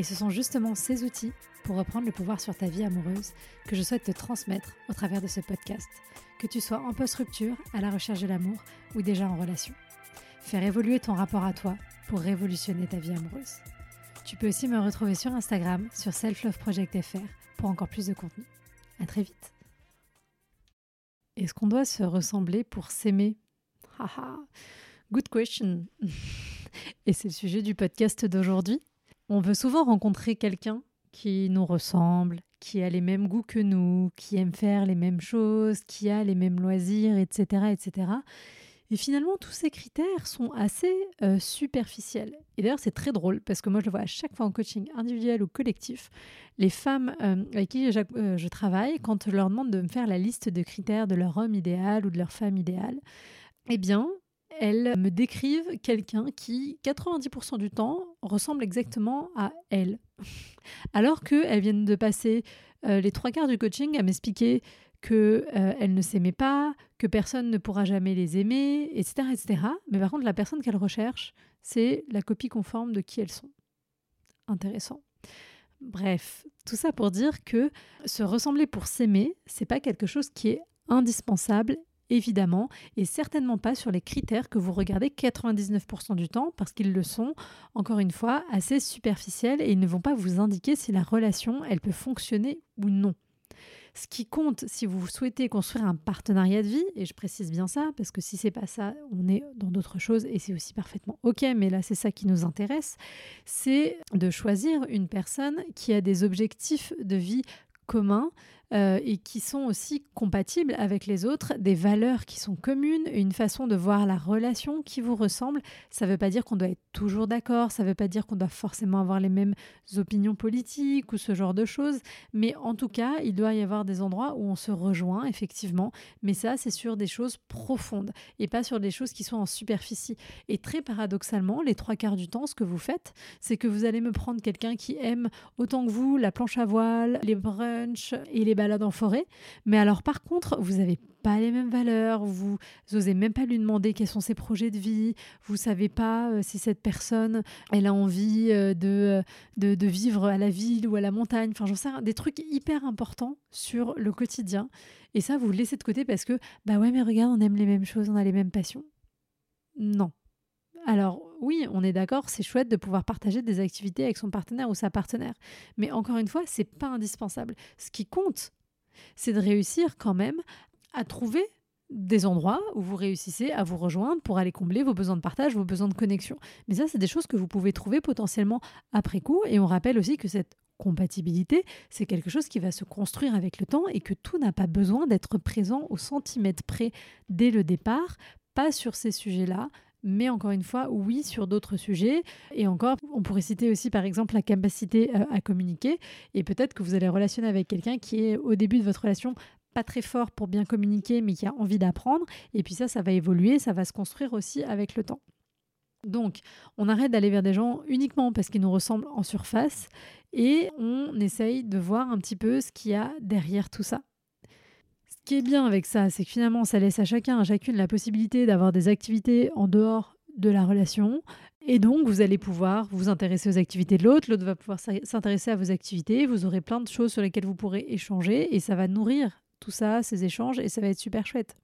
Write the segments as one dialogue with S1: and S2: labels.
S1: Et ce sont justement ces outils pour reprendre le pouvoir sur ta vie amoureuse que je souhaite te transmettre au travers de ce podcast, que tu sois en post-rupture, à la recherche de l'amour ou déjà en relation. Faire évoluer ton rapport à toi pour révolutionner ta vie amoureuse. Tu peux aussi me retrouver sur Instagram, sur selfloveproject.fr pour encore plus de contenu. À très vite. Est-ce qu'on doit se ressembler pour s'aimer? Haha, good question. Et c'est le sujet du podcast d'aujourd'hui. On veut souvent rencontrer quelqu'un qui nous ressemble, qui a les mêmes goûts que nous, qui aime faire les mêmes choses, qui a les mêmes loisirs, etc. etc. Et finalement, tous ces critères sont assez euh, superficiels. Et d'ailleurs, c'est très drôle parce que moi, je le vois à chaque fois en coaching individuel ou collectif. Les femmes euh, avec qui je, euh, je, travaille, quand je leur demande de me faire la liste de critères de leur homme idéal ou de leur femme idéale, eh bien, elles me décrivent quelqu'un qui, 90% du temps, ressemble exactement à elle. Alors qu'elles viennent de passer euh, les trois quarts du coaching à m'expliquer qu'elles euh, ne s'aimaient pas, que personne ne pourra jamais les aimer, etc., etc. Mais par contre, la personne qu'elles recherchent, c'est la copie conforme de qui elles sont. Intéressant. Bref, tout ça pour dire que se ressembler pour s'aimer, c'est pas quelque chose qui est indispensable évidemment, et certainement pas sur les critères que vous regardez 99% du temps, parce qu'ils le sont, encore une fois, assez superficiels et ils ne vont pas vous indiquer si la relation, elle peut fonctionner ou non. Ce qui compte, si vous souhaitez construire un partenariat de vie, et je précise bien ça, parce que si c'est pas ça, on est dans d'autres choses et c'est aussi parfaitement ok, mais là c'est ça qui nous intéresse, c'est de choisir une personne qui a des objectifs de vie communs, euh, et qui sont aussi compatibles avec les autres, des valeurs qui sont communes, une façon de voir la relation qui vous ressemble. Ça ne veut pas dire qu'on doit être toujours d'accord, ça ne veut pas dire qu'on doit forcément avoir les mêmes opinions politiques ou ce genre de choses, mais en tout cas, il doit y avoir des endroits où on se rejoint, effectivement, mais ça, c'est sur des choses profondes et pas sur des choses qui sont en superficie. Et très paradoxalement, les trois quarts du temps, ce que vous faites, c'est que vous allez me prendre quelqu'un qui aime autant que vous la planche à voile, les brunchs et les balade en forêt. Mais alors, par contre, vous n'avez pas les mêmes valeurs, vous n'osez même pas lui demander quels sont ses projets de vie, vous savez pas euh, si cette personne, elle a envie euh, de, de, de, vivre à la ville ou à la montagne. Enfin, j'en sais des trucs hyper importants sur le quotidien. Et ça, vous laissez de côté parce que, bah ouais, mais regarde, on aime les mêmes choses, on a les mêmes passions. Non. Alors oui, on est d'accord, c'est chouette de pouvoir partager des activités avec son partenaire ou sa partenaire. Mais encore une fois, c'est pas indispensable. Ce qui compte, c'est de réussir quand même à trouver des endroits où vous réussissez à vous rejoindre pour aller combler vos besoins de partage, vos besoins de connexion. Mais ça, c'est des choses que vous pouvez trouver potentiellement après coup. Et on rappelle aussi que cette compatibilité, c'est quelque chose qui va se construire avec le temps et que tout n'a pas besoin d'être présent au centimètre près dès le départ, pas sur ces sujets-là, mais encore une fois, oui, sur d'autres sujets. Et encore, on pourrait citer aussi par exemple la capacité euh, à communiquer. Et peut-être que vous allez relationner avec quelqu'un qui est au début de votre relation pas très fort pour bien communiquer, mais qui a envie d'apprendre. Et puis ça, ça va évoluer, ça va se construire aussi avec le temps. Donc, on arrête d'aller vers des gens uniquement parce qu'ils nous ressemblent en surface et on essaye de voir un petit peu ce qu'il y a derrière tout ça. Qui est bien avec ça, c'est que finalement, ça laisse à chacun, à chacune la possibilité d'avoir des activités en dehors de la relation. Et donc, vous allez pouvoir vous intéresser aux activités de l'autre, l'autre va pouvoir s'intéresser à vos activités, vous aurez plein de choses sur lesquelles vous pourrez échanger et ça va nourrir tout ça, ces échanges, et ça va être super chouette.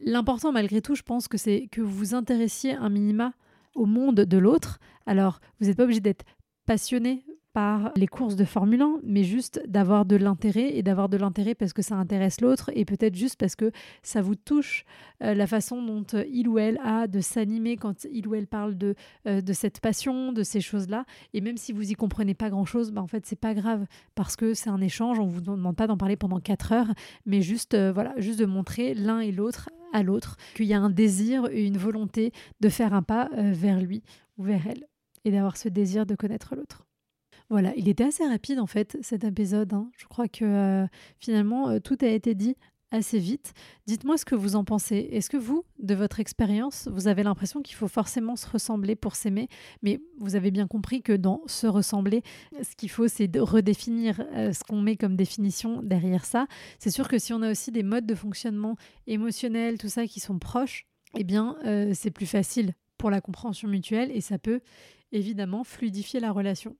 S1: L'important, malgré tout, je pense que c'est que vous vous intéressiez un minima au monde de l'autre. Alors, vous n'êtes pas obligé d'être passionné par les courses de Formule 1, mais juste d'avoir de l'intérêt et d'avoir de l'intérêt parce que ça intéresse l'autre et peut-être juste parce que ça vous touche euh, la façon dont euh, il ou elle a de s'animer quand il ou elle parle de, euh, de cette passion, de ces choses-là. Et même si vous y comprenez pas grand-chose, bah, en fait, c'est pas grave parce que c'est un échange. On vous demande pas d'en parler pendant quatre heures, mais juste, voilà, juste de montrer l'un et l'autre à l'autre qu'il y a un désir et une volonté de faire un pas vers lui ou vers elle et d'avoir ce désir de connaître l'autre. Voilà, il était assez rapide en fait cet épisode. Hein. Je crois que euh, finalement euh, tout a été dit assez vite. Dites-moi ce que vous en pensez. Est-ce que vous, de votre expérience, vous avez l'impression qu'il faut forcément se ressembler pour s'aimer? Mais vous avez bien compris que dans se ressembler, ce qu'il faut, c'est de redéfinir euh, ce qu'on met comme définition derrière ça. C'est sûr que si on a aussi des modes de fonctionnement émotionnels, tout ça qui sont proches, eh bien, c'est plus facile pour la compréhension mutuelle et ça peut évidemment fluidifier la relation.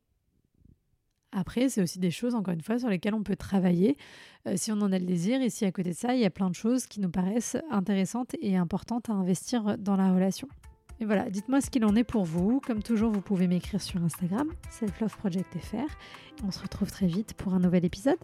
S1: Après, c'est aussi des choses, encore une fois, sur lesquelles on peut travailler euh, si on en a le désir. Et si à côté de ça, il y a plein de choses qui nous paraissent intéressantes et importantes à investir dans la relation. Et voilà, dites-moi ce qu'il en est pour vous. Comme toujours, vous pouvez m'écrire sur Instagram, selfloveprojectfr. On se retrouve très vite pour un nouvel épisode.